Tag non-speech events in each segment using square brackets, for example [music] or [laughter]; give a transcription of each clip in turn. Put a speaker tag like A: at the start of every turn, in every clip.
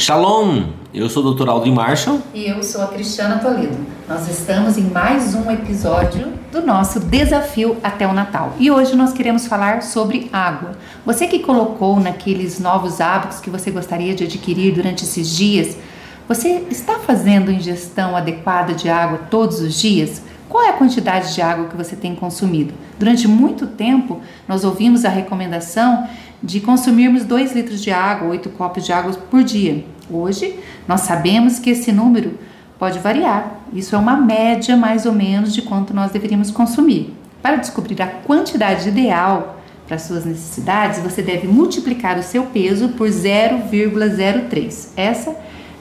A: Shalom! Eu sou o Dr. Aldrin Marshall.
B: E eu sou a Cristiana Toledo. Nós estamos em mais um episódio do nosso Desafio até o Natal. E hoje nós queremos falar sobre água. Você que colocou naqueles novos hábitos que você gostaria de adquirir durante esses dias, você está fazendo ingestão adequada de água todos os dias? Qual é a quantidade de água que você tem consumido? Durante muito tempo, nós ouvimos a recomendação de consumirmos 2 litros de água, 8 copos de água por dia. Hoje, nós sabemos que esse número pode variar. Isso é uma média mais ou menos de quanto nós deveríamos consumir. Para descobrir a quantidade ideal para suas necessidades, você deve multiplicar o seu peso por 0,03. Essa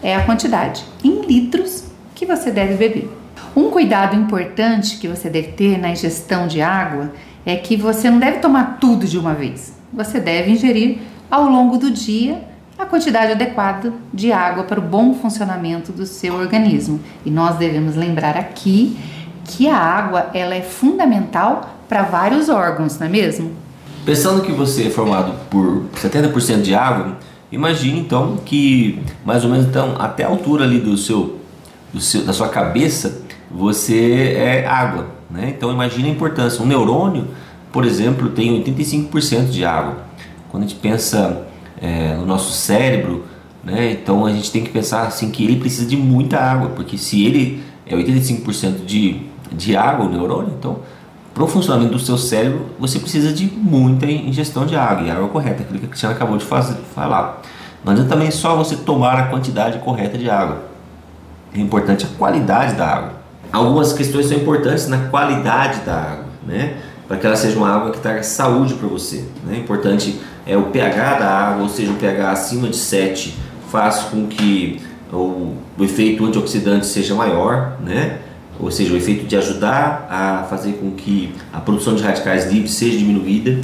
B: é a quantidade em litros que você deve beber. Um cuidado importante que você deve ter na ingestão de água é que você não deve tomar tudo de uma vez. Você deve ingerir ao longo do dia a quantidade adequada de água para o bom funcionamento do seu organismo. E nós devemos lembrar aqui que a água ela é fundamental para vários órgãos, não é mesmo?
A: Pensando que você é formado por 70% de água, imagine então que mais ou menos então até a altura ali do seu, do seu da sua cabeça você é água, né? Então imagine a importância. Um neurônio, por exemplo, tem 85% de água. Quando a gente pensa é, no nosso cérebro, né? Então a gente tem que pensar assim que ele precisa de muita água, porque se ele é 85% de, de água, o neurônio, então para o funcionamento do seu cérebro você precisa de muita ingestão de água e água correta, aquilo que a Cristiana acabou de fazer, falar. Não adianta também só você tomar a quantidade correta de água. É importante a qualidade da água. Algumas questões são importantes na qualidade da água, né? Para que ela seja uma água que traga saúde para você. Né? Importante é o pH da água, ou seja, o pH acima de 7 faz com que o, o efeito antioxidante seja maior, né? ou seja, o efeito de ajudar a fazer com que a produção de radicais livres seja diminuída.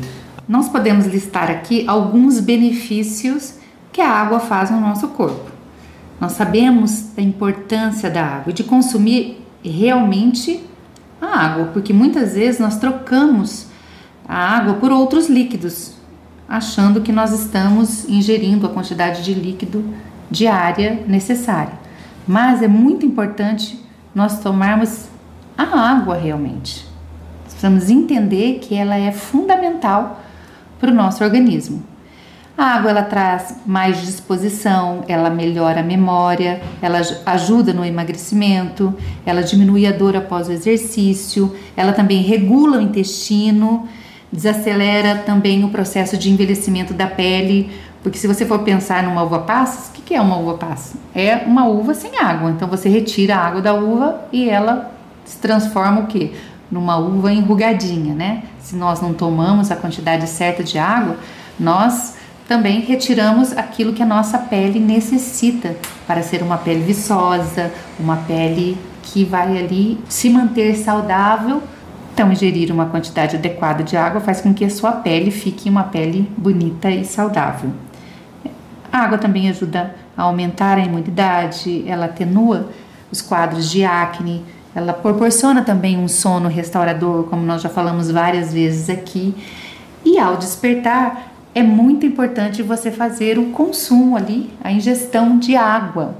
B: Nós podemos listar aqui alguns benefícios que a água faz no nosso corpo. Nós sabemos da importância da água de consumir realmente a água, porque muitas vezes nós trocamos a água por outros líquidos, achando que nós estamos ingerindo a quantidade de líquido diária necessária. Mas é muito importante nós tomarmos a água realmente. Precisamos entender que ela é fundamental para o nosso organismo. A água ela traz mais disposição, ela melhora a memória, ela ajuda no emagrecimento, ela diminui a dor após o exercício, ela também regula o intestino desacelera também o processo de envelhecimento da pele, porque se você for pensar numa uva passa, o que é uma uva passa? É uma uva sem água. Então você retira a água da uva e ela se transforma o quê? Numa uva enrugadinha, né? Se nós não tomamos a quantidade certa de água, nós também retiramos aquilo que a nossa pele necessita para ser uma pele viçosa, uma pele que vai ali se manter saudável então, ingerir uma quantidade adequada de água faz com que a sua pele fique uma pele bonita e saudável. A água também ajuda a aumentar a imunidade, ela atenua os quadros de acne, ela proporciona também um sono restaurador, como nós já falamos várias vezes aqui. E ao despertar, é muito importante você fazer o consumo ali, a ingestão de água.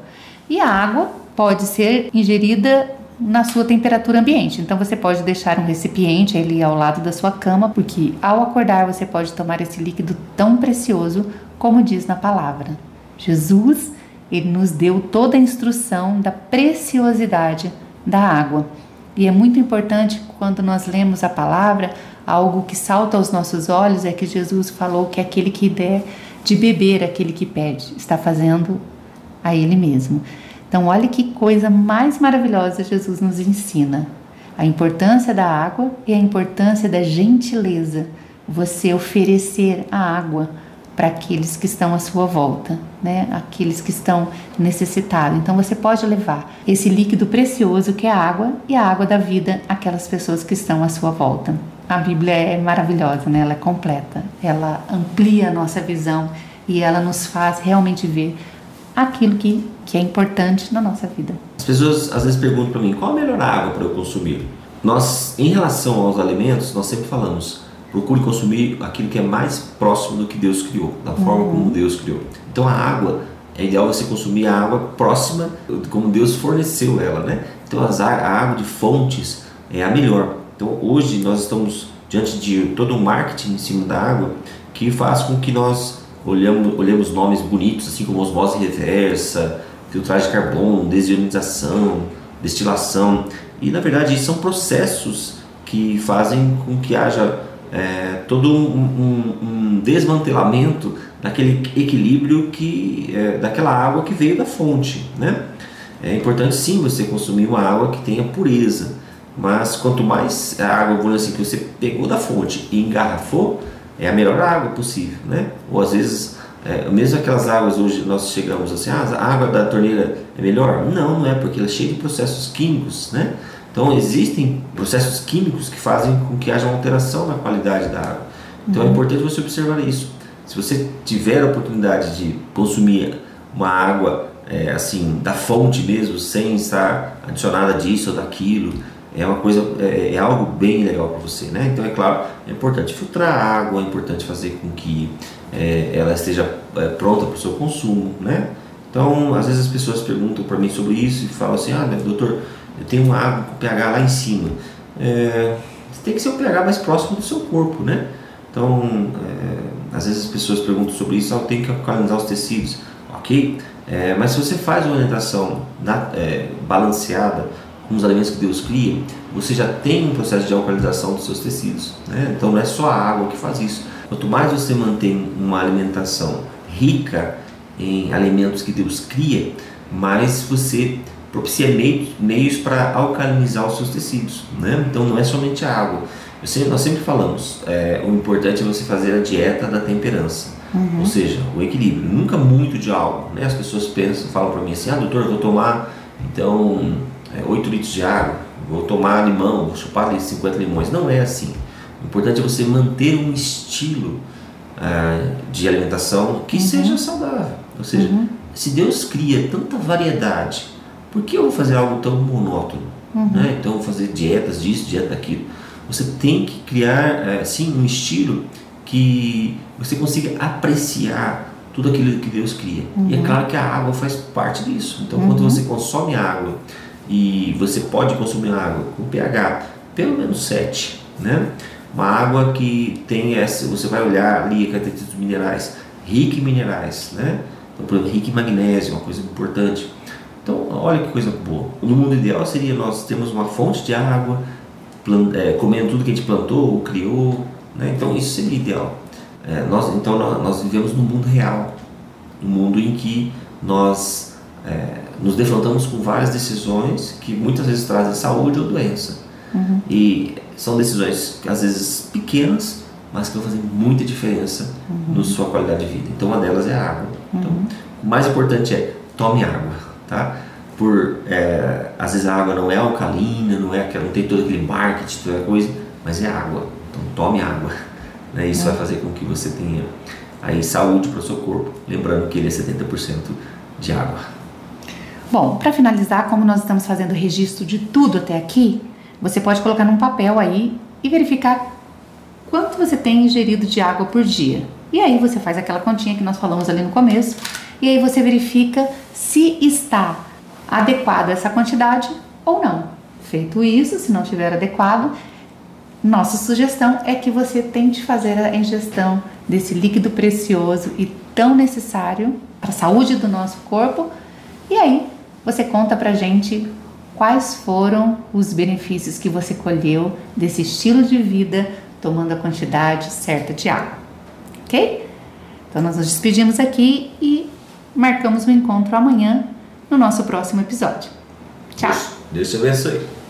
B: E a água pode ser ingerida na sua temperatura ambiente. Então você pode deixar um recipiente ali ao lado da sua cama, porque ao acordar você pode tomar esse líquido tão precioso como diz na palavra. Jesus, ele nos deu toda a instrução da preciosidade da água. E é muito importante quando nós lemos a palavra, algo que salta aos nossos olhos é que Jesus falou que aquele que der de beber, aquele que pede, está fazendo a ele mesmo. Então, olhe que coisa mais maravilhosa Jesus nos ensina. A importância da água e a importância da gentileza. Você oferecer a água para aqueles que estão à sua volta, né? Aqueles que estão necessitados. Então você pode levar esse líquido precioso que é a água e a água da vida àquelas pessoas que estão à sua volta. A Bíblia é maravilhosa, né? Ela é completa. Ela amplia a nossa visão e ela nos faz realmente ver aquilo que, que é importante na nossa vida.
A: As pessoas às vezes perguntam para mim qual a melhor água para eu consumir. Nós, em relação aos alimentos, nós sempre falamos procure consumir aquilo que é mais próximo do que Deus criou, da forma uhum. como Deus criou. Então a água é ideal você consumir a água próxima como Deus forneceu ela, né? Então a água de fontes é a melhor. Então hoje nós estamos diante de todo um marketing em cima da água que faz com que nós olhamos, olhemos nomes bonitos assim como osmose reversa, filtragem de carbono, desionização, destilação e na verdade são processos que fazem com que haja é, todo um, um, um, desmantelamento daquele equilíbrio que é, daquela água que veio da fonte, né? É importante sim você consumir uma água que tenha pureza, mas quanto mais a água, vamos assim, que você pegou da fonte e engarrafou, é a melhor água possível, né? Ou às vezes, é, mesmo aquelas águas hoje nós chegamos assim, ah, a água da torneira é melhor? Não, não é, porque ela é cheia de processos químicos, né? Então existem processos químicos que fazem com que haja uma alteração na qualidade da água. Então é uhum. é importante você observar isso. Se você tiver a oportunidade de consumir uma água é, assim da fonte mesmo, sem estar adicionada disso ou daquilo, é uma coisa, é, é algo bem legal para você, né? Então é claro, é importante filtrar a água, é importante fazer com que é, ela esteja é, pronta para o seu consumo, né? Então às vezes as pessoas perguntam para mim sobre isso e falam assim, ah, doutor, eu tenho uma água com pH lá em cima. É, tem que ser o pH mais próximo do seu corpo, né? Então é, às vezes as pessoas perguntam sobre isso, ah, tem que alcalinizar os tecidos, ok? É, mas se você faz uma alimentação na, balanceada com os alimentos que Deus cria, você já tem um processo de alcalização dos seus tecidos. Né? Então não é só a água que faz isso. Quanto mais você mantém uma alimentação rica em alimentos que Deus cria, mais você propicia meios, meios para alcalinizar os seus tecidos. Né? Então não é somente a água. Sempre, nós sempre falamos, é, o importante é você fazer a dieta da temperança. Uhum. Ou seja, o equilíbrio, nunca muito de algo. Né? As pessoas pensam, falam para mim assim, ah doutor, vou tomar então é, 8 litros de água, vou tomar limão, vou chupar 50 limões. Não é assim. O importante é você manter um estilo uh, de alimentação que uhum. seja saudável. Ou seja, uhum. se Deus cria tanta variedade, por que eu vou fazer algo tão monótono? Uhum. Né? Então, fazer dietas disso, dieta daquilo. Você tem que criar, uh, sim, um estilo que você consiga apreciar tudo aquilo que Deus cria. E é uhum. claro que a água faz parte disso. Então, quando uhum. você consome água e você pode consumir água com pH pelo menos 7, né? Uma água que tem essa, você vai olhar ali a características dos minerais, rica em minerais, né? Então, por exemplo, rica em magnésio, uma coisa importante. Então, olha que coisa boa. No mundo ideal seria nós termos uma fonte de água, plant, é, comendo tudo que a gente plantou ou criou, né? Então, isso seria ideal. É, nós, então, nós, vivemos no mundo real, no mundo em que nós é, nos defrontamos com várias decisões que muitas vezes trazem saúde ou doença. Uhum. E são decisões, às vezes, pequenas, mas que vão fazer muita diferença uhum. na sua qualidade de vida. Então, uma delas é a água. Uhum. Então, o mais importante é tome água, tá? Por, é, às vezes a água não é alcalina, não é não tem todo aquele marketing, toda coisa, mas é água. Então, tome água. [laughs] Né? Isso vai uhum. fazer com que você tenha aí saúde para o seu corpo. Lembrando que ele é 70% de água.
B: Bom, para finalizar, como nós estamos fazendo registro de tudo até aqui, você pode colocar num papel aí e verificar quanto você tem ingerido de água por dia. E aí você faz aquela continha que nós falamos ali no começo, e aí você verifica se está adequado essa quantidade ou não. Feito isso, se não estiver adequado, nossa sugestão é que você tente fazer a ingestão desse líquido precioso e tão necessário para a saúde do nosso corpo. E aí, você conta pra gente quais foram os benefícios que você colheu desse estilo de vida tomando a quantidade certa de água, ok? Então nós nos despedimos aqui e marcamos o um encontro amanhã no nosso próximo episódio. Tchau!
A: Deus te abençoe!